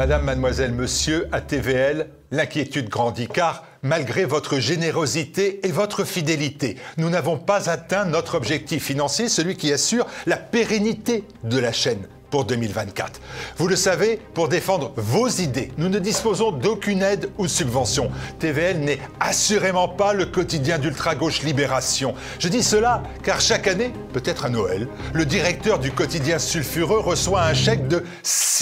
Madame, mademoiselle, monsieur, à TVL, l'inquiétude grandit car, malgré votre générosité et votre fidélité, nous n'avons pas atteint notre objectif financier, celui qui assure la pérennité de la chaîne pour 2024. Vous le savez, pour défendre vos idées, nous ne disposons d'aucune aide ou subvention. TVL n'est assurément pas le quotidien d'ultra-gauche Libération. Je dis cela car chaque année, peut-être à Noël, le directeur du quotidien sulfureux reçoit un chèque de 6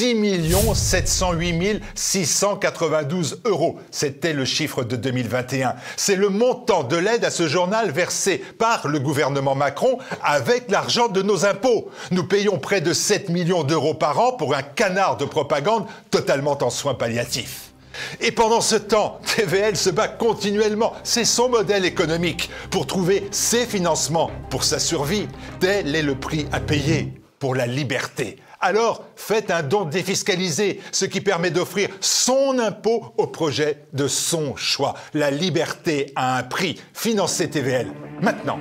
708 692 euros. C'était le chiffre de 2021. C'est le montant de l'aide à ce journal versé par le gouvernement Macron avec l'argent de nos impôts. Nous payons près de 7 millions d'euros par an pour un canard de propagande totalement en soins palliatifs. Et pendant ce temps, TVL se bat continuellement, c'est son modèle économique, pour trouver ses financements pour sa survie. Tel est le prix à payer pour la liberté. Alors, faites un don défiscalisé, ce qui permet d'offrir son impôt au projet de son choix. La liberté a un prix. Financez TVL. Maintenant.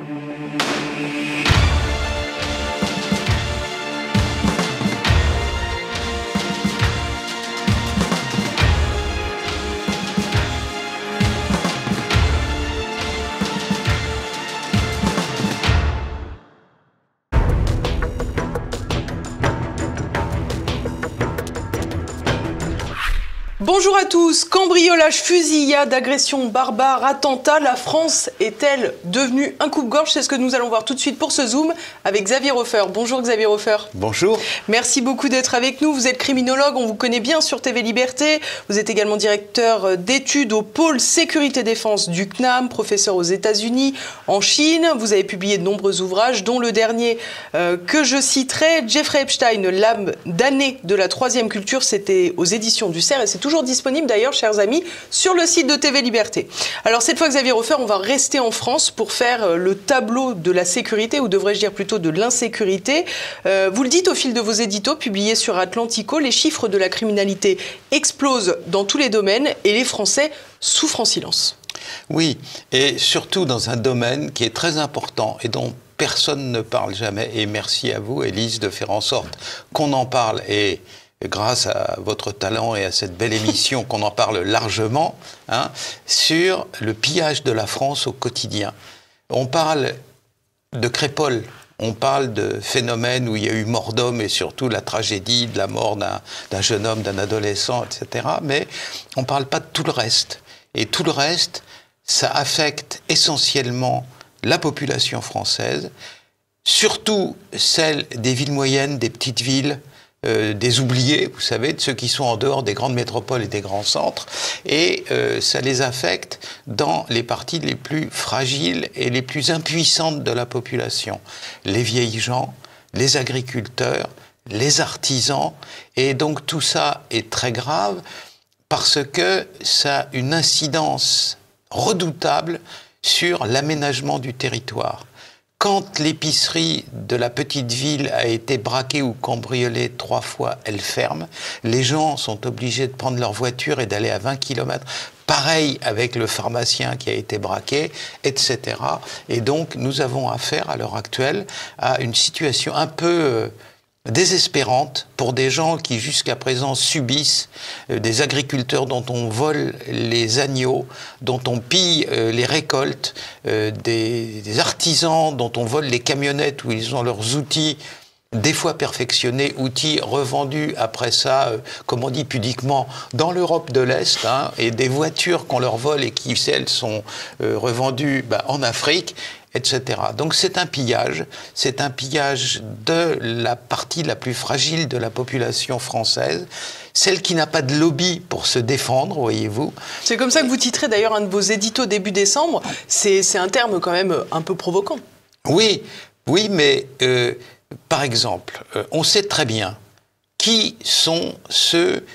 Bonjour à tous. Cambriolage, fusillade, agression barbare, attentat. La France est-elle devenue un coupe-gorge? C'est ce que nous allons voir tout de suite pour ce Zoom avec Xavier Hofer. Bonjour Xavier Hofer. Bonjour. Merci beaucoup d'être avec nous. Vous êtes criminologue, on vous connaît bien sur TV Liberté. Vous êtes également directeur d'études au pôle sécurité défense du CNAM, professeur aux États-Unis, en Chine. Vous avez publié de nombreux ouvrages, dont le dernier euh, que je citerai, Jeffrey Epstein, l'âme damnée de la troisième culture. C'était aux éditions du CERF et c'est toujours disponible d'ailleurs, chers amis, sur le site de TV Liberté. Alors cette fois, Xavier Refer, on va rester en France pour faire euh, le tableau de la sécurité, ou devrais-je dire plutôt de l'insécurité. Euh, vous le dites au fil de vos éditos publiés sur Atlantico, les chiffres de la criminalité explosent dans tous les domaines et les Français souffrent en silence. Oui, et surtout dans un domaine qui est très important et dont personne ne parle jamais. Et merci à vous, Élise, de faire en sorte qu'on en parle. Et grâce à votre talent et à cette belle émission qu'on en parle largement, hein, sur le pillage de la France au quotidien. On parle de Crépole, on parle de phénomènes où il y a eu mort d'homme et surtout la tragédie de la mort d'un jeune homme, d'un adolescent, etc. Mais on ne parle pas de tout le reste. Et tout le reste, ça affecte essentiellement la population française, surtout celle des villes moyennes, des petites villes, euh, des oubliés, vous savez, de ceux qui sont en dehors des grandes métropoles et des grands centres, et euh, ça les affecte dans les parties les plus fragiles et les plus impuissantes de la population. Les vieilles gens, les agriculteurs, les artisans, et donc tout ça est très grave parce que ça a une incidence redoutable sur l'aménagement du territoire. Quand l'épicerie de la petite ville a été braquée ou cambriolée trois fois, elle ferme. Les gens sont obligés de prendre leur voiture et d'aller à 20 km. Pareil avec le pharmacien qui a été braqué, etc. Et donc, nous avons affaire à l'heure actuelle à une situation un peu euh, désespérante pour des gens qui jusqu'à présent subissent euh, des agriculteurs dont on vole les agneaux, dont on pille euh, les récoltes, euh, des, artisans dont on vole les camionnettes où ils ont leurs outils des fois perfectionnés, outils revendus après ça, comme on dit pudiquement, dans l'Europe de l'Est, hein, et des voitures qu'on leur vole et qui, celles, sont revendues bah, en Afrique etc. Donc c'est un pillage, c'est un pillage de la partie la plus fragile de la population française, celle qui n'a pas de lobby pour se défendre, voyez-vous. C'est comme ça que vous titrez d'ailleurs un de vos éditos début décembre, c'est un terme quand même un peu provoquant. Oui, oui, mais euh, par exemple, euh, on sait très bien qui sont ceux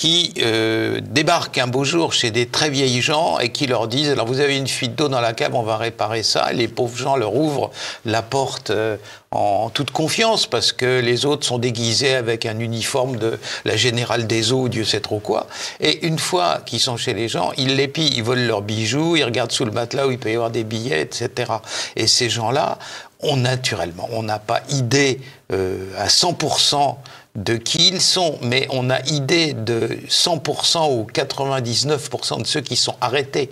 qui euh, débarquent un beau jour chez des très vieilles gens et qui leur disent alors vous avez une fuite d'eau dans la cave, on va réparer ça. Les pauvres gens leur ouvrent la porte euh, en toute confiance parce que les autres sont déguisés avec un uniforme de la générale des eaux, Dieu sait trop quoi. Et une fois qu'ils sont chez les gens, ils les pillent, ils volent leurs bijoux, ils regardent sous le matelas où il peut y avoir des billets, etc. Et ces gens-là, on naturellement, on n'a pas idée euh, à 100% de qui ils sont, mais on a idée de 100% ou 99% de ceux qui sont arrêtés.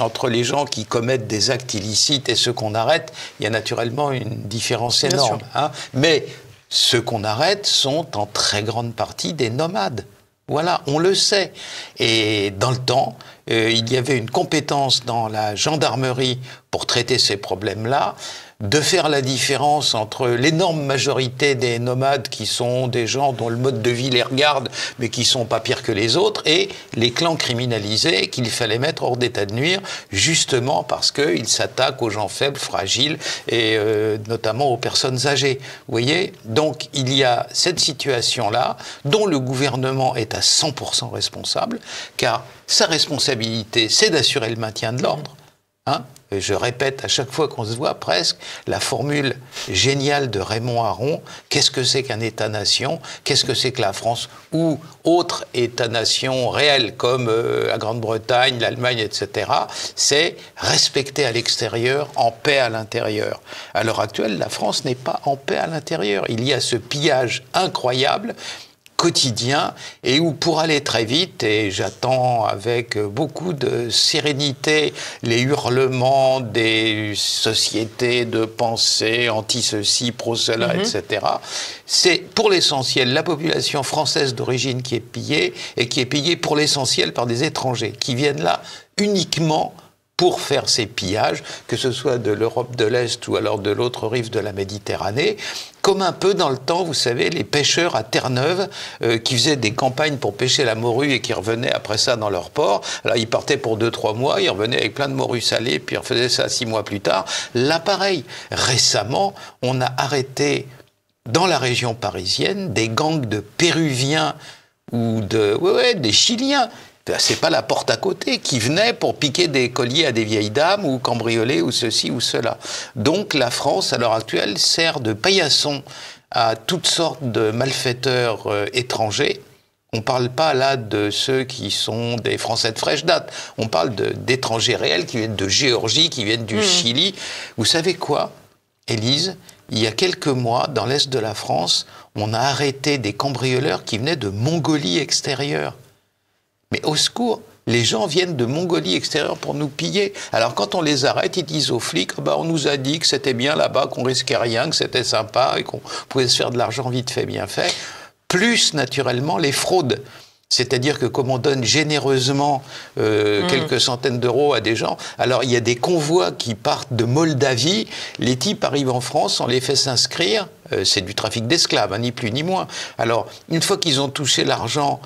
Entre les gens qui commettent des actes illicites et ceux qu'on arrête, il y a naturellement une différence énorme. Hein. Mais ceux qu'on arrête sont en très grande partie des nomades. Voilà, on le sait. Et dans le temps, euh, il y avait une compétence dans la gendarmerie pour traiter ces problèmes-là de faire la différence entre l'énorme majorité des nomades qui sont des gens dont le mode de vie les regarde, mais qui sont pas pires que les autres, et les clans criminalisés qu'il fallait mettre hors d'état de nuire, justement parce qu'ils s'attaquent aux gens faibles, fragiles, et euh, notamment aux personnes âgées. Vous voyez? Donc il y a cette situation-là, dont le gouvernement est à 100% responsable, car sa responsabilité, c'est d'assurer le maintien de l'ordre. Hein je répète à chaque fois qu'on se voit presque la formule géniale de Raymond Aron qu'est-ce que c'est qu'un État-nation? Qu'est-ce que c'est que la France ou autre État-nation réel comme euh, la Grande-Bretagne, l'Allemagne, etc. C'est respecter à l'extérieur, en paix à l'intérieur. À l'heure actuelle, la France n'est pas en paix à l'intérieur. Il y a ce pillage incroyable quotidien et où pour aller très vite, et j'attends avec beaucoup de sérénité les hurlements des sociétés de pensée anti-ceci, pro-cela, mhm. etc., c'est pour l'essentiel la population française d'origine qui est pillée et qui est pillée pour l'essentiel par des étrangers qui viennent là uniquement pour faire ces pillages, que ce soit de l'Europe de l'Est ou alors de l'autre rive de la Méditerranée, comme un peu dans le temps, vous savez, les pêcheurs à Terre-Neuve euh, qui faisaient des campagnes pour pêcher la morue et qui revenaient après ça dans leur port. Alors ils partaient pour deux, trois mois, ils revenaient avec plein de morue salée, puis ils refaisaient ça six mois plus tard. Là, pareil, récemment, on a arrêté dans la région parisienne des gangs de Péruviens ou de, ouais, ouais, des Chiliens c'est pas la porte à côté qui venait pour piquer des colliers à des vieilles dames ou cambrioler ou ceci ou cela. Donc la France, à l'heure actuelle, sert de paillasson à toutes sortes de malfaiteurs euh, étrangers. On ne parle pas là de ceux qui sont des Français de fraîche date. On parle d'étrangers réels qui viennent de Géorgie, qui viennent du mmh. Chili. Vous savez quoi, Élise? Il y a quelques mois, dans l'est de la France, on a arrêté des cambrioleurs qui venaient de Mongolie extérieure. Mais au secours, les gens viennent de Mongolie extérieure pour nous piller. Alors quand on les arrête, ils disent aux flics, bah, on nous a dit que c'était bien là-bas, qu'on risquait rien, que c'était sympa et qu'on pouvait se faire de l'argent vite fait, bien fait. Plus naturellement les fraudes. C'est-à-dire que comme on donne généreusement euh, mm. quelques centaines d'euros à des gens, alors il y a des convois qui partent de Moldavie, les types arrivent en France, on les fait s'inscrire, euh, c'est du trafic d'esclaves, hein, ni plus ni moins. Alors une fois qu'ils ont touché l'argent,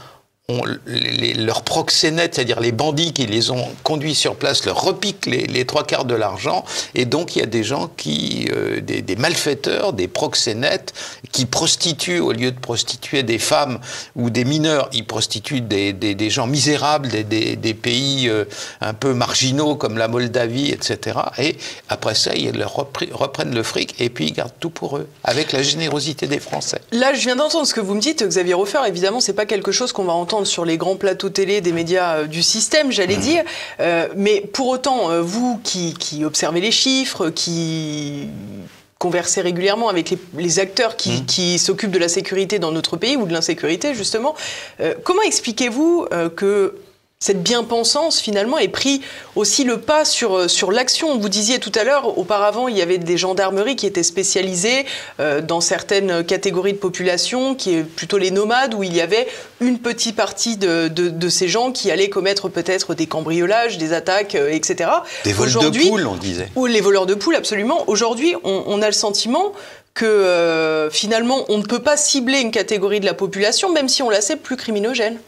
leurs proxénètes, c'est-à-dire les bandits qui les ont conduits sur place, leur repiquent les, trois quarts de l'argent. Et donc, il y a des gens qui, euh, des, malfaiteurs, des proxénètes, qui prostituent, au lieu de prostituer des femmes ou des mineurs, ils prostituent des, gens misérables, des, pays euh, un peu marginaux comme la Moldavie, etc. Et après ça, ils leur reprennent le fric et puis ils gardent tout pour eux, avec la générosité des Français. Là, je viens d'entendre ce que vous me dites, Xavier Roffer. Évidemment, c'est pas quelque chose qu'on va entendre sur les grands plateaux télé des médias euh, du système, j'allais mmh. dire. Euh, mais pour autant, euh, vous qui, observez les chiffres, qui conversez régulièrement avec les, acteurs mmh. qui, s'occupent de la sécurité dans notre pays ou de l'insécurité justement. comment expliquez-vous que cette bien-pensance, finalement, est pris aussi le pas sur, euh, sur l'action. Vous disiez tout à l'heure, auparavant, il y avait des gendarmeries qui étaient spécialisées euh, dans certaines catégories de population, qui est plutôt les nomades, où il y avait une petite partie de, de, ces gens qui allaient commettre peut-être des cambriolages, des attaques, euh, etc. Des vols de poules, on disait. Ou les voleurs de poules, absolument. Aujourd'hui, on, on, a le sentiment que finalement, on ne peut pas cibler une catégorie de la population, même si on la sait plus criminogène.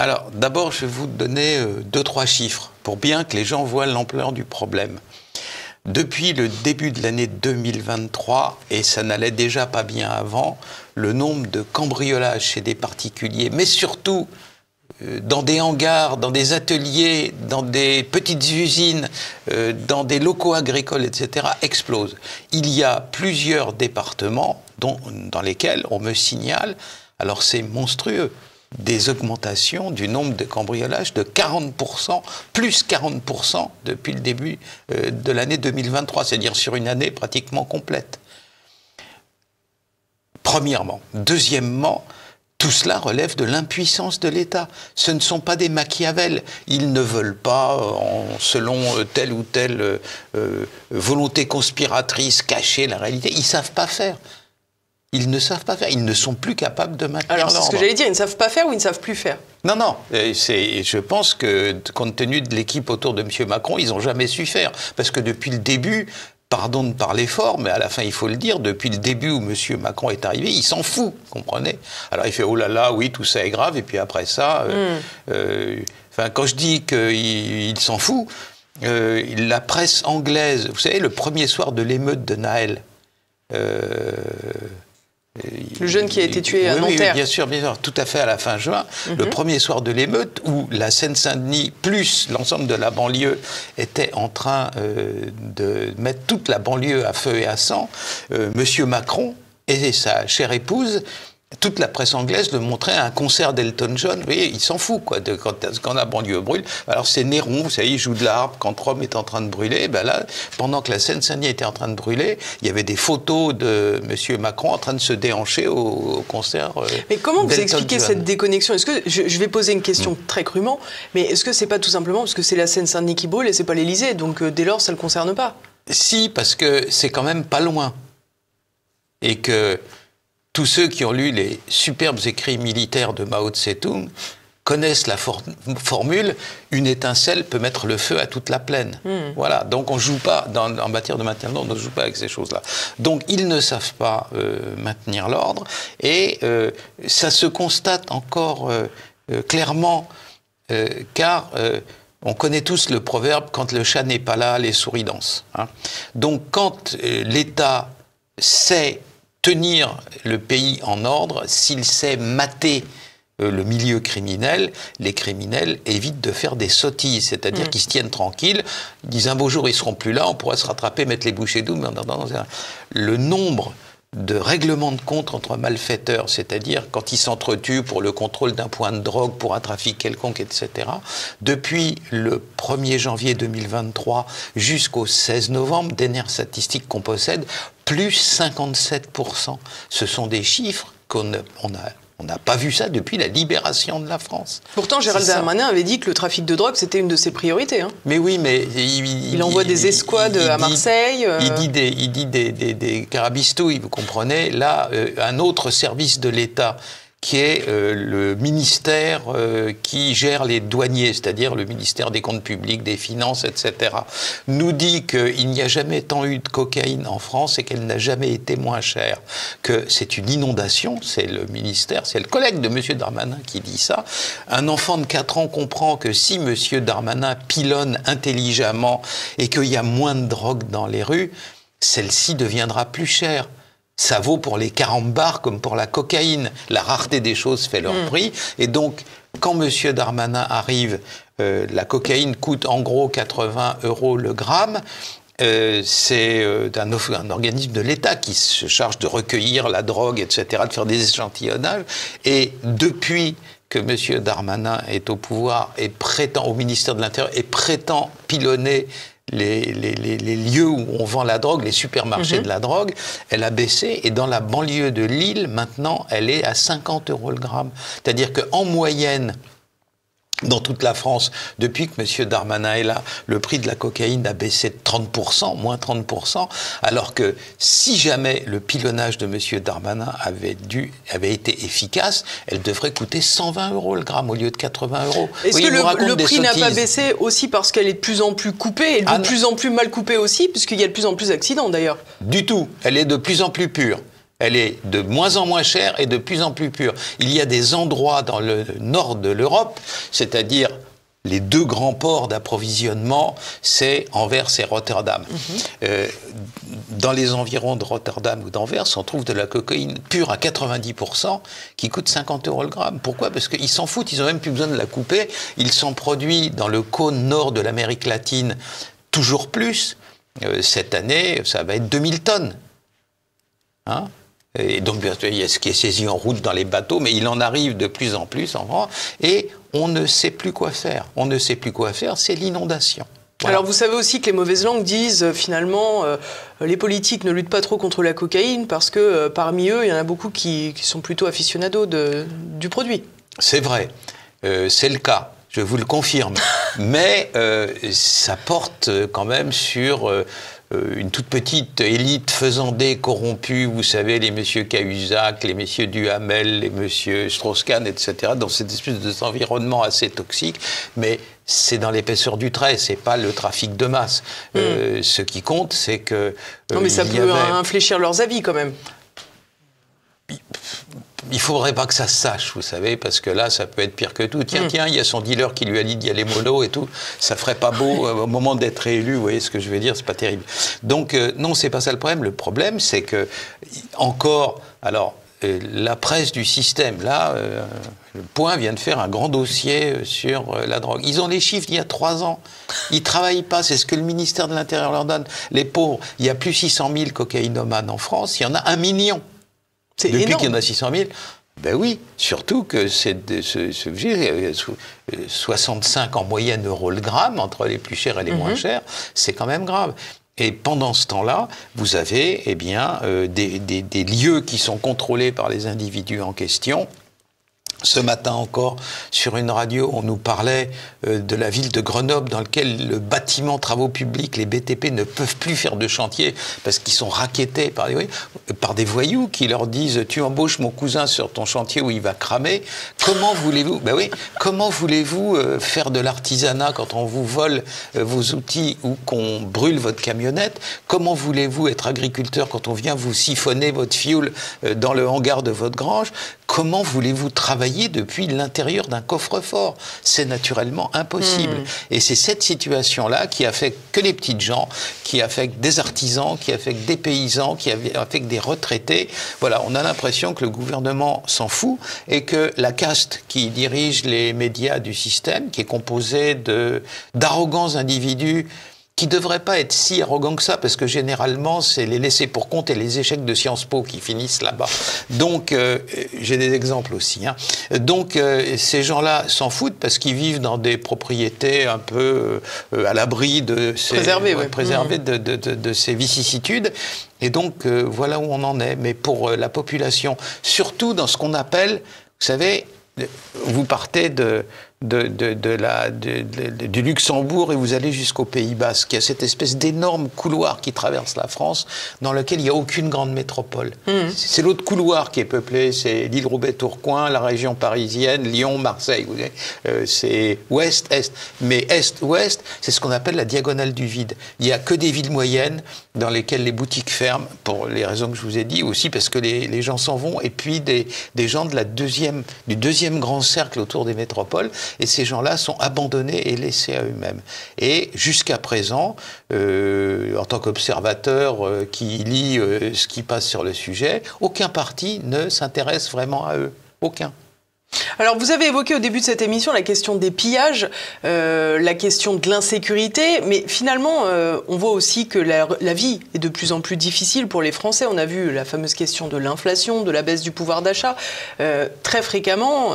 Alors, d'abord, je vais vous donner euh, deux, trois chiffres pour bien que les gens voient l'ampleur du problème. Depuis le début de l'année 2023, et ça n'allait déjà pas bien avant, le nombre de cambriolages chez des particuliers, mais surtout euh, dans des hangars, dans des ateliers, dans des petites usines, euh, dans des locaux agricoles, etc., explose. Il y a plusieurs départements dans lesquels on me signale, alors c'est monstrueux, des augmentations du nombre de cambriolages de 40%, plus 40% depuis le début euh, de l'année 2023, c'est-à-dire sur une année pratiquement complète. Premièrement. Deuxièmement, tout cela relève de l'impuissance de l'État. Ce ne sont pas des Machiavel. Ils ne veulent pas, en, selon euh, telle ou telle euh, euh, volonté conspiratrice, cacher la réalité. Ils savent pas faire. Ils ne savent pas faire. Ils ne sont plus capables de maintenir Alors, c'est l'ordre. ce que j'allais dire, ils ne savent pas faire ou ils ne savent plus faire? Non, non. euh, Je pense que, compte tenu de l'équipe autour de M. Macron, ils n'ont jamais su faire. Parce que depuis le début, pardon de parler fort, mais à la fin, il faut le dire, depuis le début où M. Macron est arrivé, il s'en fout, comprenez? Alors il fait, oh là là, oui, tout ça est grave, et puis après ça, euh, euh, enfin, quand je dis qu'il il s'en fout, euh, la presse anglaise, vous savez, le premier soir de l'émeute de Naël, euh, Le jeune qui a été tué à oui, oui, Nanterre. bien sûr, bien sûr, tout à fait à la fin juin, le premier soir de l'émeute, où la Seine-Saint-Denis plus l'ensemble de la banlieue était en train euh, de mettre toute la banlieue à feu et à sang, euh, Monsieur Macron et sa chère épouse toute la presse anglaise le montrait à un concert d'Elton John. Vous voyez, il s'en fout, quoi, de, quand, quand la banlieue brûle. Alors, c'est Néron, vous savez, il joue de la harpe quand Rome est en train de brûler. Ben là, pendant que la Seine-Saint-Denis était en train de brûler, il y avait des photos de M. Macron en train de se déhancher au, au concert. euh, Mais comment vous expliquez John. cette déconnexion? Est-ce que je, je vais poser une question très crûment, mais est-ce que c'est pas tout simplement parce que c'est la Seine-Saint-Denis qui brûle et c'est pas l'Élysée, donc euh, dès lors ça le concerne pas? Si, parce que c'est quand même pas loin. Et que tous ceux qui ont lu les superbes écrits militaires de Mao Tse-tung connaissent la for- formule une étincelle peut mettre le feu à toute la plaine. Voilà. Donc on joue pas dans, en matière de maintien de l'ordre, on ne joue pas avec ces choses-là. Donc ils ne savent pas euh, maintenir l'ordre et euh, ça se constate encore euh, clairement car on connaît tous le proverbe quand le chat n'est pas là, les souris dansent. hein. Donc quand l'État sait tenir le pays en ordre, s'il sait mater euh, le milieu criminel, les criminels évitent de faire des sottises, c'est-à-dire qu'ils se tiennent tranquilles, ils disent un beau jour ils seront plus là, on pourra se rattraper, mettre les bouchées doubles, le nombre de règlements de compte entre malfaiteurs, c'est-à-dire quand ils s'entretuent pour le contrôle d'un point de drogue, pour un trafic quelconque, etc., depuis le 1er janvier 2023 jusqu'au 16 novembre, dernière statistique qu'on possède, plus 57%. Ce sont des chiffres qu'on a- on n'a pas vu ça depuis la libération de la France. Pourtant, Gérald. Darmanin avait dit que le trafic de drogue c'était une de ses priorités. hein. Mais oui, mais il, Il envoie des escouades à Marseille, euh. Il dit des, il dit des, des, des carabistouilles, vous comprenez. Là, euh, un autre service de l'État qui est euh, le ministère euh, qui gère les douaniers, c'est-à-dire le ministère des comptes publics, des finances, etc., nous dit qu'il n'y a jamais tant eu de cocaïne en France et qu'elle n'a jamais été moins chère, que c'est une inondation, c'est le ministère, c'est le collègue de M. Darmanin qui dit ça. Un enfant de 4 ans comprend que si M. Darmanin pilonne intelligemment et qu'il y a moins de drogue dans les rues, celle-ci deviendra plus chère. Ça vaut pour les carambars comme pour la cocaïne. La rareté des choses fait leur prix. Et donc, quand M. Darmanin arrive, euh, la cocaïne coûte en gros 80 euros le gramme. Euh, c'est euh, of- un organisme de l'État qui se charge de recueillir la drogue, etc., de faire des échantillonnages. Et depuis que M. Darmanin est au pouvoir et prétend, au ministère de l'Intérieur, et prétend pilonner les, les- les- les lieux où on vend la drogue, les supermarchés de la drogue, elle a baissé. Et dans la banlieue de Lille, maintenant, elle est à 50 euros le gramme. C'est-à-dire qu'en moyenne, dans toute la France, depuis que M. Darmanin est là, le prix de la cocaïne a baissé de 30%, moins 30%, alors que si jamais le pilonnage de M. Darmanin avait, dû, avait été efficace, elle devrait coûter 120 euros le gramme au lieu de 80 euros. Est-ce Oui, que le, prix n'a pas baissé aussi parce qu'elle est de plus en plus coupée et de Ah plus en plus mal coupée aussi, puisqu'il y a de plus en plus d'accidents d'ailleurs? Du tout. Elle est de plus en plus pure. Elle est de moins en moins chère et de plus en plus pure. Il y a des endroits dans le nord de l'Europe, c'est-à-dire les deux grands ports d'approvisionnement, c'est Anvers et Rotterdam. Euh, dans les environs de Rotterdam ou d'Anvers, on trouve de la cocaïne pure à 90% qui coûte 50 euros le gramme. Pourquoi? Parce qu'ils s'en foutent, ils n'ont même plus besoin de la couper. Ils sont produits dans le cône nord de l'Amérique latine toujours plus. Euh, cette année, ça va être 2000 tonnes. Hein? Et donc, bien sûr, il y a ce qui est saisi en route dans les bateaux, mais il en arrive de plus en plus en France, et on ne sait plus quoi faire. On ne sait plus quoi faire, c'est l'inondation. Alors vous savez aussi que les mauvaises langues disent euh, finalement euh, les politiques ne luttent pas trop contre la cocaïne parce que euh, parmi eux il y en a beaucoup qui, sont plutôt aficionados de, du produit. C'est vrai, c'est le cas. Je vous le confirme. Mais ça porte quand même sur une toute petite élite faisandée, corrompue, vous savez, les messieurs Cahuzac, les messieurs Duhamel, les messieurs Strauss-Kahn, etc., dans cette espèce d'environnement assez toxique, mais c'est dans l'épaisseur du trait, c'est pas le trafic de masse. Euh, mm. ce qui compte, c'est que... non, mais ça peut infléchir leurs avis quand même il faudrait pas que ça se sache, vous savez, parce que là, ça peut être pire que tout. Tiens, hmm. tiens, il y a son dealer qui lui a dit d'y aller mollo et tout. Ça ferait pas beau euh, au moment d'être élu, vous voyez ce que je veux dire, c'est pas terrible. Donc, euh, non, c'est pas ça le problème. Le problème, c'est que, encore, alors, euh, la presse du système, là, le Point vient de faire un grand dossier sur la drogue. Ils ont les chiffres d'il y a trois ans. Ils travaillent pas, c'est ce que le ministère de l'Intérieur leur donne. Les pauvres, il y a plus 600 000 cocaïnomanes en France, il y en a un million. Depuis qu'il y en a 600 000 ben oui, surtout que c'est ce, ce, 65 en moyenne euros le gramme, entre les plus chers et les moins mhm. chers, c'est quand même grave. Et pendant ce temps-là, vous avez eh bien, euh, des, des, lieux qui sont contrôlés par les individus en question, ce matin encore, sur une radio, on nous parlait euh, de la ville de Grenoble dans laquelle le bâtiment travaux publics, les BTP, ne peuvent plus faire de chantier parce qu'ils sont raquettés par des, voyous qui leur disent Tu embauches mon cousin sur ton chantier où il va cramer. Comment voulez-vous ben oui, comment voulez-vous euh, faire de l'artisanat quand on vous vole euh, vos outils ou qu'on brûle votre camionnette? Comment voulez-vous être agriculteur quand on vient vous siphonner votre fioul dans le hangar de votre grange? Comment voulez-vous travailler depuis l'intérieur d'un coffre-fort? C'est naturellement impossible. Hmm. Et c'est cette situation-là qui affecte que les petites gens, qui affecte des artisans, qui affecte des paysans, qui affecte des retraités. Voilà, on a l'impression que le gouvernement s'en fout et que la caste qui dirige les médias du système, qui est composée d'arrogants individus qui ne devrait pas être si arrogant que ça, parce que généralement, c'est les laissés pour compte et les échecs de Sciences Po qui finissent là-bas. Donc, euh, j'ai des exemples aussi. Hein. Donc, euh, ces gens-là s'en foutent parce qu'ils vivent dans des propriétés un peu euh, à l'abri de ces, préservées, mmh. de, de, de, ces vicissitudes. Et donc, voilà où on en est. Mais pour la population, surtout dans ce qu'on appelle, vous savez, vous partez de de, de, la, du Luxembourg et vous allez jusqu'au Pays Basque. Il y a cette espèce d'énorme couloir qui traverse la France dans lequel il n'y a aucune grande métropole. Mmh. C'est l'autre couloir qui est peuplé, c'est l'île Roubaix-Tourcoing, la région parisienne, Lyon, Marseille. Euh, c'est ouest-est. Mais est-ouest, c'est ce qu'on appelle la diagonale du vide. Il n'y a que des villes moyennes dans lesquelles les boutiques ferment, pour les raisons que je vous ai dit, aussi parce que les, les gens s'en vont, et puis des, des gens de la deuxième, du deuxième grand cercle autour des métropoles et ces gens-là sont abandonnés et laissés à eux-mêmes. Et jusqu'à présent, euh, en tant qu'observateur euh, qui lit euh, ce qui passe sur le sujet, aucun parti ne s'intéresse vraiment à eux. Aucun. Alors, vous avez évoqué au début de cette émission la question des pillages, la question de l'insécurité, mais finalement, on voit aussi que la, la, vie est de plus en plus difficile pour les Français. On a vu la fameuse question de l'inflation, de la baisse du pouvoir d'achat. très fréquemment,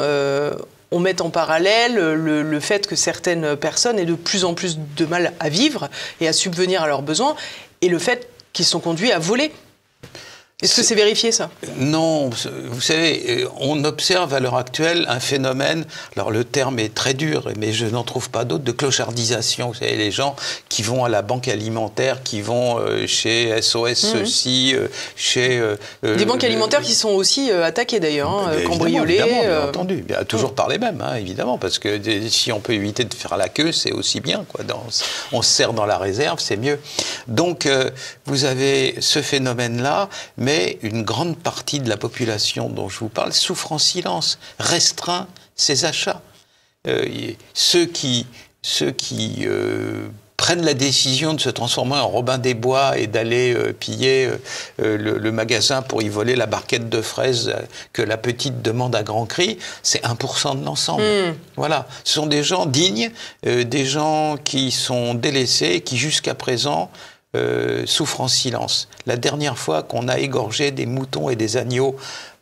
on met en parallèle le, fait que certaines personnes aient de plus en plus de mal à vivre et à subvenir à leurs besoins, et le fait qu'ils sont conduits à voler. Est-ce que c'est vérifié ça? Non, vous savez, euh, on observe à l'heure actuelle un phénomène, alors le terme est très dur, mais je n'en trouve pas d'autre, de clochardisation. Vous savez, les gens qui vont à la banque alimentaire, qui vont euh, chez SOS mhm. ceci, euh, chez... Des banques alimentaires qui sont aussi attaquées d'ailleurs, hein, cambriolées. Évidemment, bien entendu, toujours par les mêmes, hein, évidemment, parce que si on peut éviter de faire la queue, c'est aussi bien. Quoi. on se sert dans la réserve, c'est mieux. Donc, vous avez ce phénomène-là, mais une grande partie de la population dont je vous parle souffre en silence, restreint ses achats. Euh, ceux qui, ceux qui euh, prennent la décision de se transformer en Robin des Bois et d'aller euh, piller le, magasin pour y voler la barquette de fraises que la petite demande à grand cri, c'est 1% de l'ensemble. Hmm. Voilà, ce sont des gens dignes, des gens qui sont délaissés, qui jusqu'à présent euh, souffre en silence. La dernière fois qu'on a égorgé des moutons et des agneaux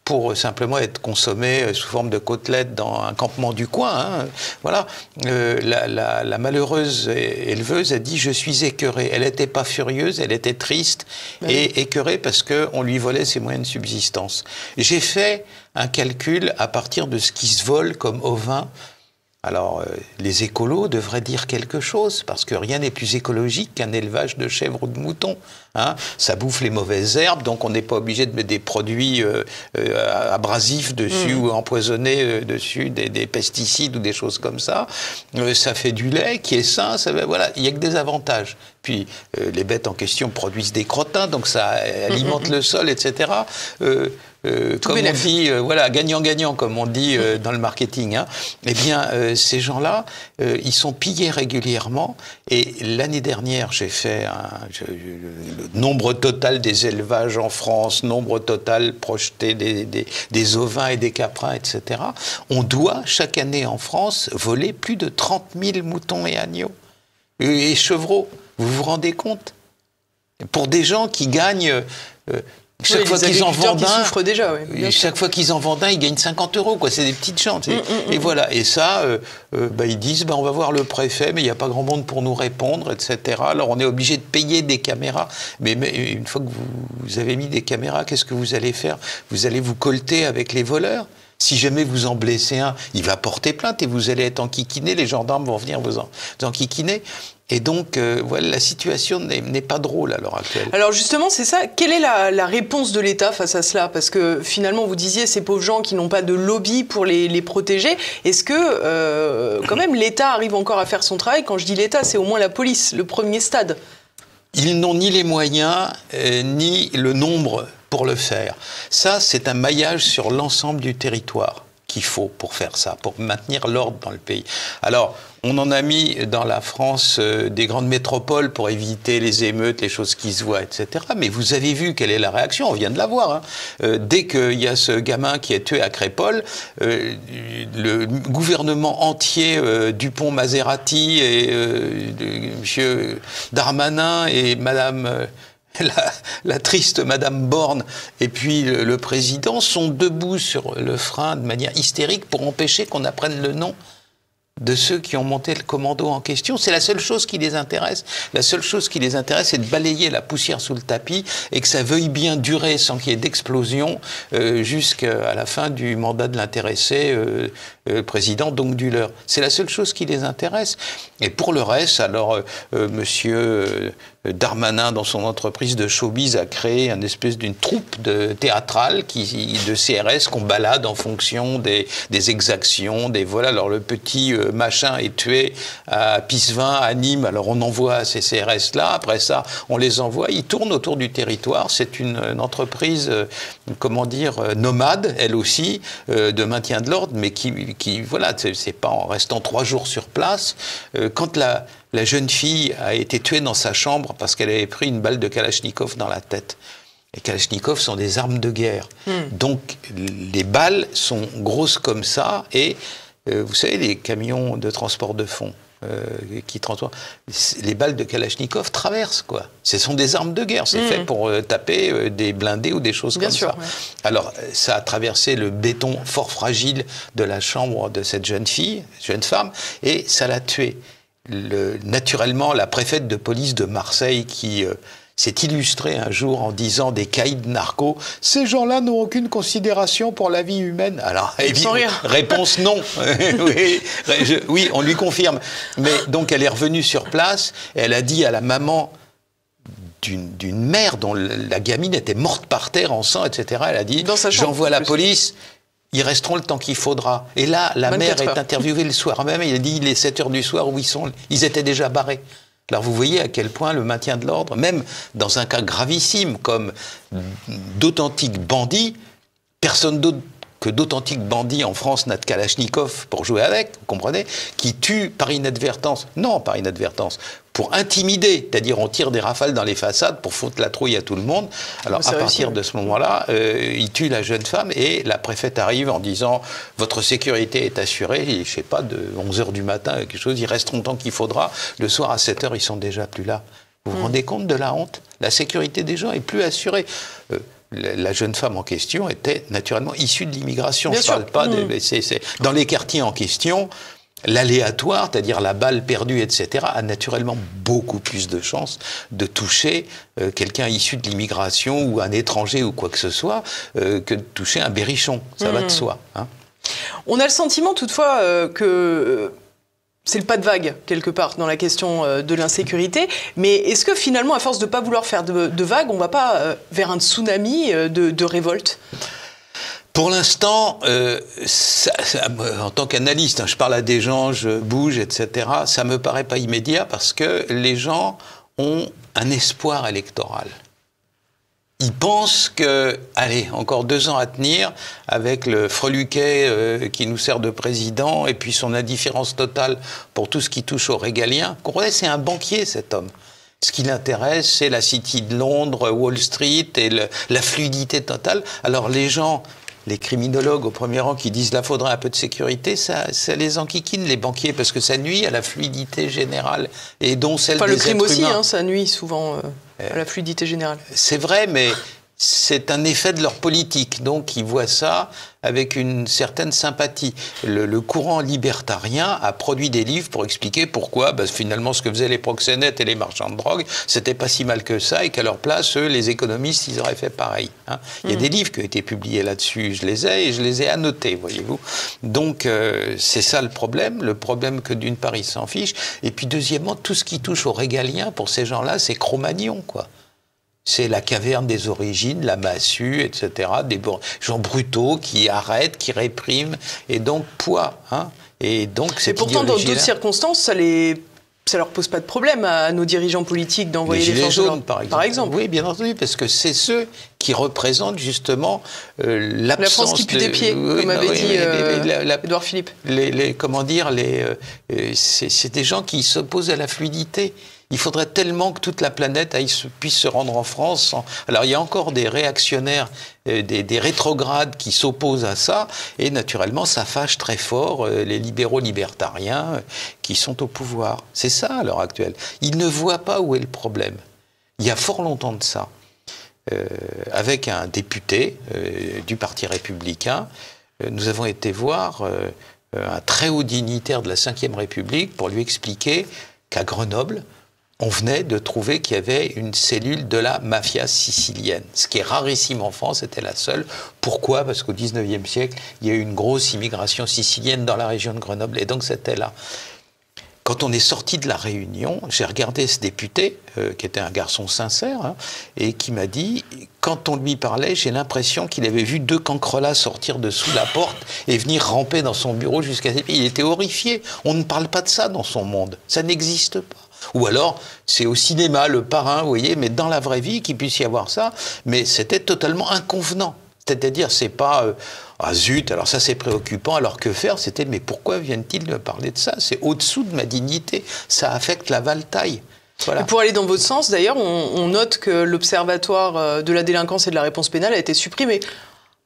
pour simplement être consommé sous forme de côtelettes dans un campement du coin. Hein. Voilà. la, malheureuse éleveuse a dit Je suis écœurée. Elle n'était pas furieuse, elle était triste et écœurée parce qu'on lui volait ses moyens de subsistance. J'ai fait un calcul à partir de ce qui se vole comme ovin alors, euh, les écolos devraient dire quelque chose, parce que rien n'est plus écologique qu'un élevage de chèvres ou de moutons. Hein. Ça bouffe les mauvaises herbes, donc on n'est pas obligé de mettre des produits euh, euh, abrasifs dessus mm. ou empoisonnés dessus, des, pesticides ou des choses comme ça. ça fait du lait qui est sain, ça, voilà, il n'y a que des avantages. Puis les bêtes en question produisent des crottins, donc ça alimente le sol, etc. Euh, comme on dit, euh, voilà, gagnant-gagnant, comme on dit euh, dans le marketing, hein, eh bien, ces gens-là, ils sont pillés régulièrement. Et l'année dernière, j'ai fait le nombre total des élevages en France, nombre total projeté des, des, ovins et des caprins, etc. On doit, chaque année en France, voler plus de 30 000 moutons et agneaux. Et chevreaux. Vous vous rendez compte? Pour des gens qui gagnent chaque fois qu'ils en vendent un, déjà, chaque fois qu'ils en vendent un, ils gagnent 50 euros. Quoi. C'est des petites chantes. Mm, mm, et, mm, voilà. Et ça, euh, euh, bah, ils disent, bah, on va voir le préfet, mais il n'y a pas grand monde pour nous répondre, etc. Alors on est obligé de payer des caméras. Mais, une fois que vous, avez mis des caméras, qu'est-ce que vous allez faire? Vous allez vous colter avec les voleurs? Si jamais vous en blessez un, il va porter plainte et vous allez être enquiquiné. Les gendarmes vont venir vous, en, vous enquiquiner. Et donc, euh, voilà, la situation n'est pas drôle à l'heure actuelle. Alors justement, c'est ça. Quelle est la, réponse de l'État face à cela? Parce que finalement, vous disiez, ces pauvres gens qui n'ont pas de lobby pour les, protéger. Est-ce que, euh, quand même, l'État arrive encore à faire son travail? Quand je dis l'État, c'est au moins la police, le premier stade. Ils n'ont ni les moyens, euh, ni le nombre pour le faire. Ça, c'est un maillage sur l'ensemble du territoire qu'il faut pour faire ça, pour maintenir l'ordre dans le pays. Alors, on en a mis dans la France euh, des grandes métropoles pour éviter les émeutes, les choses qui se voient, etc. Mais vous avez vu quelle est la réaction, on vient de la voir. Hein. Euh, dès qu'il y a ce gamin qui est tué à Crépole, euh, le gouvernement entier, Dupont-Maserati et M. Darmanin et Madame... La, triste Madame Borne et puis le, président sont debout sur le frein de manière hystérique pour empêcher qu'on apprenne le nom de ceux qui ont monté le commando en question. C'est la seule chose qui les intéresse. La seule chose qui les intéresse, c'est de balayer la poussière sous le tapis et que ça veuille bien durer sans qu'il y ait d'explosion euh, jusqu'à la fin du mandat de l'intéressé euh, euh, président, donc du leur. C'est la seule chose qui les intéresse. Et pour le reste, alors, monsieur Darmanin, dans son entreprise de showbiz, a créé une espèce d'une troupe de théâtrale qui, de CRS qu'on balade en fonction des, exactions, des voilà. Alors le petit euh, machin est tué à Pissevin, à Nîmes. Alors on envoie ces CRS là. Après ça, on les envoie. Ils tournent autour du territoire. C'est une, entreprise, euh, comment dire, euh, nomade, elle aussi, de maintien de l'ordre, mais qui, qui voilà, c'est pas en restant trois jours sur place. quand la la jeune fille a été tuée dans sa chambre parce qu'elle avait pris une balle de Kalachnikov dans la tête. Les Kalachnikov sont des armes de guerre. Hmm. Donc les balles sont grosses comme ça et euh, vous savez, les camions de transport de fonds euh, qui transportent, les balles de Kalachnikov traversent quoi. Ce sont des armes de guerre. C'est hmm. fait pour euh, taper des blindés ou des choses comme ça. Alors ça a traversé le béton fort fragile de la chambre de cette jeune fille, jeune femme, et ça l'a tuée naturellement, la préfète de police de Marseille qui euh, s'est illustrée un jour en disant des caïds narcos, ces gens-là n'ont aucune considération pour la vie humaine. Alors, réponse non. oui, oui, on lui confirme. Mais donc, elle est revenue sur place et elle a dit à la maman d'une mère dont la gamine était morte par terre en sang, etc. Elle a dit J'envoie la police, ils resteront le temps qu'il faudra. Et là, la mère est interviewée le soir même, il a dit, il est 7 heures du soir où ils sont, ils étaient déjà barrés. Alors vous voyez à quel point le maintien de l'ordre, même dans un cas gravissime comme d'authentiques bandits, personne d'autre que d'authentiques bandits en France n'a de Kalachnikov pour jouer avec, vous comprenez, qui tuent par inadvertance, non par inadvertance, pour intimider, c'est-à-dire on tire des rafales dans les façades pour foutre la trouille à tout le monde. Alors à partir de ce moment-là, euh, il tue la jeune femme et la préfète arrive en disant votre sécurité est assurée, je sais pas, de 11h du matin, quelque chose, ils resteront tant qu'il faudra. Le soir à 7h, ils sont déjà plus là. Vous vous hmm. rendez compte de la honte? La sécurité des gens est plus assurée. Euh, la jeune femme en question était naturellement issue de l'immigration. Je sûr. parle pas. Mmh. dans les quartiers en question, l'aléatoire, c'est-à-dire la balle perdue, etc., a naturellement beaucoup plus de chances de toucher euh, quelqu'un issu de l'immigration ou un étranger ou quoi que ce soit euh, que de toucher un berrichon. Ça va de soi. hein. On a le sentiment toutefois euh, que c'est le pas de vague quelque part dans la question euh, de l'insécurité. Mais est-ce que finalement, à force de ne pas vouloir faire de, de vagues, on ne va pas euh, vers un tsunami euh, de, révolte? Pour l'instant, en tant qu'analyste, hein, je parle à des gens, je bouge, etc. Ça me paraît pas immédiat parce que les gens ont un espoir électoral. Ils pensent que, allez, encore deux ans à tenir avec le freluquet euh, qui nous sert de président et puis son indifférence totale pour tout ce qui touche aux régaliens. Comprenez, c'est un banquier cet homme. Ce qui l'intéresse, c'est la City de Londres, Wall Street et le- la fluidité totale. Alors les gens, les criminologues au premier rang qui disent là faudrait un peu de sécurité, ça, ça les enquiquine les banquiers parce que ça nuit à la fluidité générale et dont celle Enfin, des le crime êtres aussi, humains. hein, ça nuit souvent euh, à la fluidité générale. C'est vrai, mais c'est un effet de leur politique. Donc, ils voient ça avec une certaine sympathie. Le, le courant libertarien a produit des livres pour expliquer pourquoi, bah, finalement, ce que faisaient les proxénètes et les marchands de drogue, c'était pas si mal que ça, et qu'à leur place, eux, les économistes, ils auraient fait pareil. hein. Il y a des livres qui ont été publiés là-dessus. Je les ai et je les ai annotés, voyez-vous. Donc, euh, c'est ça le problème. Le problème que d'une part, ils s'en fichent. Et puis, deuxièmement, tout ce qui touche aux régaliens, pour ces gens-là, c'est Cro-Magnon, quoi. C'est la caverne des origines, la massue, etc. Des gens brutaux qui arrêtent, qui répriment, et donc poids. Hein et donc cette pourtant, dans d'autres circonstances, ça les... Ça leur pose pas de problème à nos dirigeants politiques les d'envoyer gilets forces de jaunes, par exemple. Par exemple. Oui, bien entendu, parce que c'est ceux qui représentent justement euh, l'absence La France qui pue de- des pieds, Oui, comme non, avait oui, dit euh, les- Édouard Philippe. les, les- comment dire, les, euh, c'est c'est des gens qui s'opposent à la fluidité. Il faudrait tellement que toute la planète puisse se rendre en France. Alors il y a encore des réactionnaires, euh, des, des rétrogrades qui s'opposent à ça, et naturellement ça fâche très fort euh, les libéraux libertariens euh, qui sont au pouvoir. C'est ça à l'heure actuelle. Ils ne voient pas où est le problème. Il y a fort longtemps de ça avec un député du Parti républicain, nous avons été voir un très haut dignitaire de la Ve République pour lui expliquer qu'à Grenoble, on venait de trouver qu'il y avait une cellule de la mafia sicilienne, ce qui est rarissime en France, c'était la seule. Pourquoi? Parce qu'au XIXe siècle, il y a eu une grosse immigration sicilienne dans la région de Grenoble, et donc c'était là. Quand on est sorti de la réunion, j'ai regardé ce député, euh, qui était un garçon sincère, hein, et qui m'a dit, quand on lui parlait, j'ai l'impression qu'il avait vu deux cancrelats sortir de sous la porte et venir ramper dans son bureau jusqu'à ses pieds. Il était horrifié. On ne parle pas de ça dans son monde. Ça n'existe pas. Ou alors, c'est au cinéma, le parrain, vous voyez, mais dans la vraie vie, qu'il puisse y avoir ça. Mais c'était totalement inconvenant. C'est-à-dire, c'est pas euh, ah zut, alors ça c'est préoccupant. Alors que faire? C'était mais pourquoi viennent-ils me parler de ça? C'est au-dessous de ma dignité. Ça affecte la valtaille. Voilà. Pour aller dans votre sens, d'ailleurs, on, on note que l'Observatoire euh, de la délinquance et de la réponse pénale a été supprimé.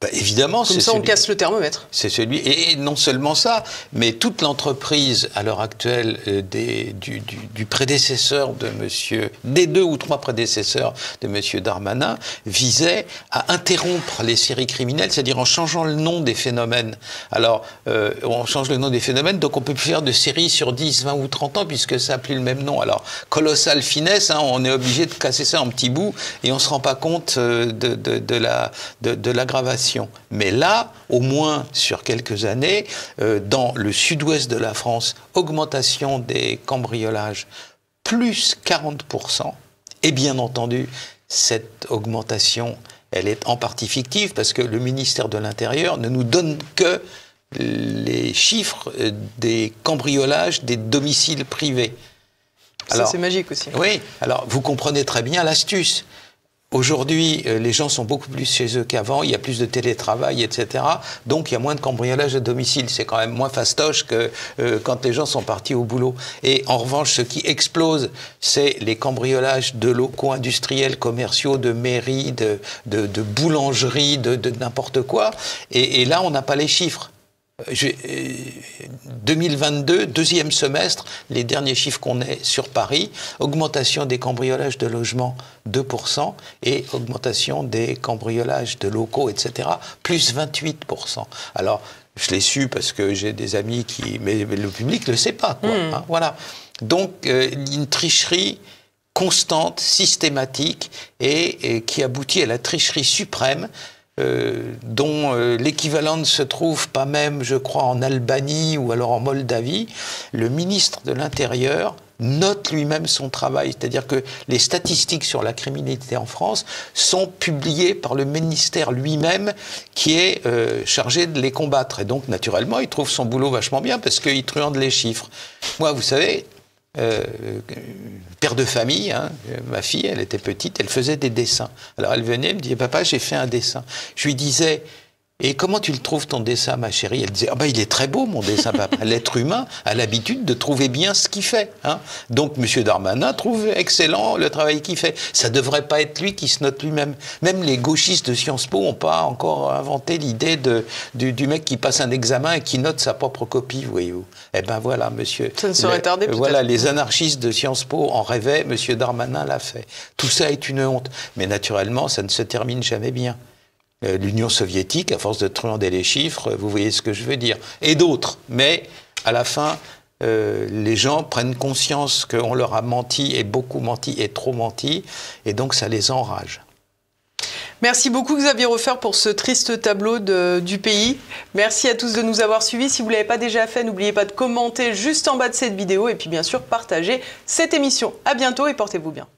Bah, évidemment, Comme ça, on celui- casse le thermomètre. C'est celui et non seulement ça, mais toute l'entreprise à l'heure actuelle euh, des, du, du- du prédécesseur de Monsieur, des deux ou trois prédécesseurs de Monsieur Darmanin, visait à interrompre les séries criminelles, c'est-à-dire en changeant le nom des phénomènes. Alors, euh, on change le nom des phénomènes, donc on peut plus faire de séries sur 10, 20 ou 30 ans puisque ça n'a plus le même nom. Alors, colossale finesse, hein, on est obligé de casser ça en petits bouts et on se rend pas compte euh, de, de, de la de, de l'aggravation. Mais là, au moins sur quelques années, euh, dans le sud-ouest de la France, augmentation des cambriolages plus 40%. Et bien entendu, cette augmentation, elle est en partie fictive parce que le ministère de l'Intérieur ne nous donne que les chiffres euh, des cambriolages des domiciles privés. ça, c'est magique aussi. Oui, alors vous comprenez très bien l'astuce. Aujourd'hui, euh, les gens sont beaucoup plus chez eux qu'avant, il y a plus de télétravail, etc. Donc il y a moins de cambriolage à domicile. C'est quand même moins fastoche que euh, quand les gens sont partis au boulot. Et en revanche, ce qui explose, c'est les cambriolages de locaux industriels, commerciaux, de mairies, de, de, de boulangeries, de, de n'importe quoi. Et, et là, on n'a pas les chiffres. 2022, deuxième semestre, les derniers chiffres qu'on ait sur Paris, augmentation des cambriolages de logements 2% et augmentation des cambriolages de locaux, etc., plus 28%. Alors, je l'ai su parce que j'ai des amis qui... Mais, le public ne le sait pas, quoi. Hmm. Hein, voilà. Donc, euh, une tricherie constante, systématique, et qui aboutit à la tricherie suprême euh, dont euh, l'équivalent ne se trouve pas même, je crois, en Albanie ou alors en Moldavie, le ministre de l'Intérieur note lui-même son travail. C'est-à-dire que les statistiques sur la criminalité en France sont publiées par le ministère lui-même qui est euh, chargé de les combattre. Et donc, naturellement, il trouve son boulot vachement bien parce qu'il truande les chiffres. Moi, vous savez, euh, père de famille, hein, ma fille, elle était petite, elle faisait des dessins. Alors elle venait, elle me disait, papa, j'ai fait un dessin. Je lui disais, et comment tu le trouves ton dessin, ma chérie? Elle disait ah ben, il est très beau mon dessin, papa. L'être humain a l'habitude de trouver bien ce qu'il fait. Hein. Donc M. Darmanin trouve excellent le travail qu'il fait. Ça devrait pas être lui qui se note lui-même. Même les gauchistes de Sciences Po n'ont pas encore inventé l'idée de, du, mec qui passe un examen et qui note sa propre copie, voyez-vous. Eh ben voilà, monsieur. Ça ne serait tardé Voilà, les anarchistes de Sciences Po en rêvaient, M. Darmanin l'a fait. Tout ça est une honte. Mais naturellement, ça ne se termine jamais bien. Euh, l'Union soviétique, à force de truander les chiffres, vous voyez ce que je veux dire, et d'autres. Mais à la fin, euh, les gens prennent conscience qu'on leur a menti, et beaucoup menti, et trop menti, et donc ça les enrage. Merci beaucoup Xavier Refer pour ce triste tableau du pays. Merci à tous de nous avoir suivis. Si vous ne l'avez pas déjà fait, n'oubliez pas de commenter juste en bas de cette vidéo et puis bien sûr partager cette émission. À bientôt et portez-vous bien.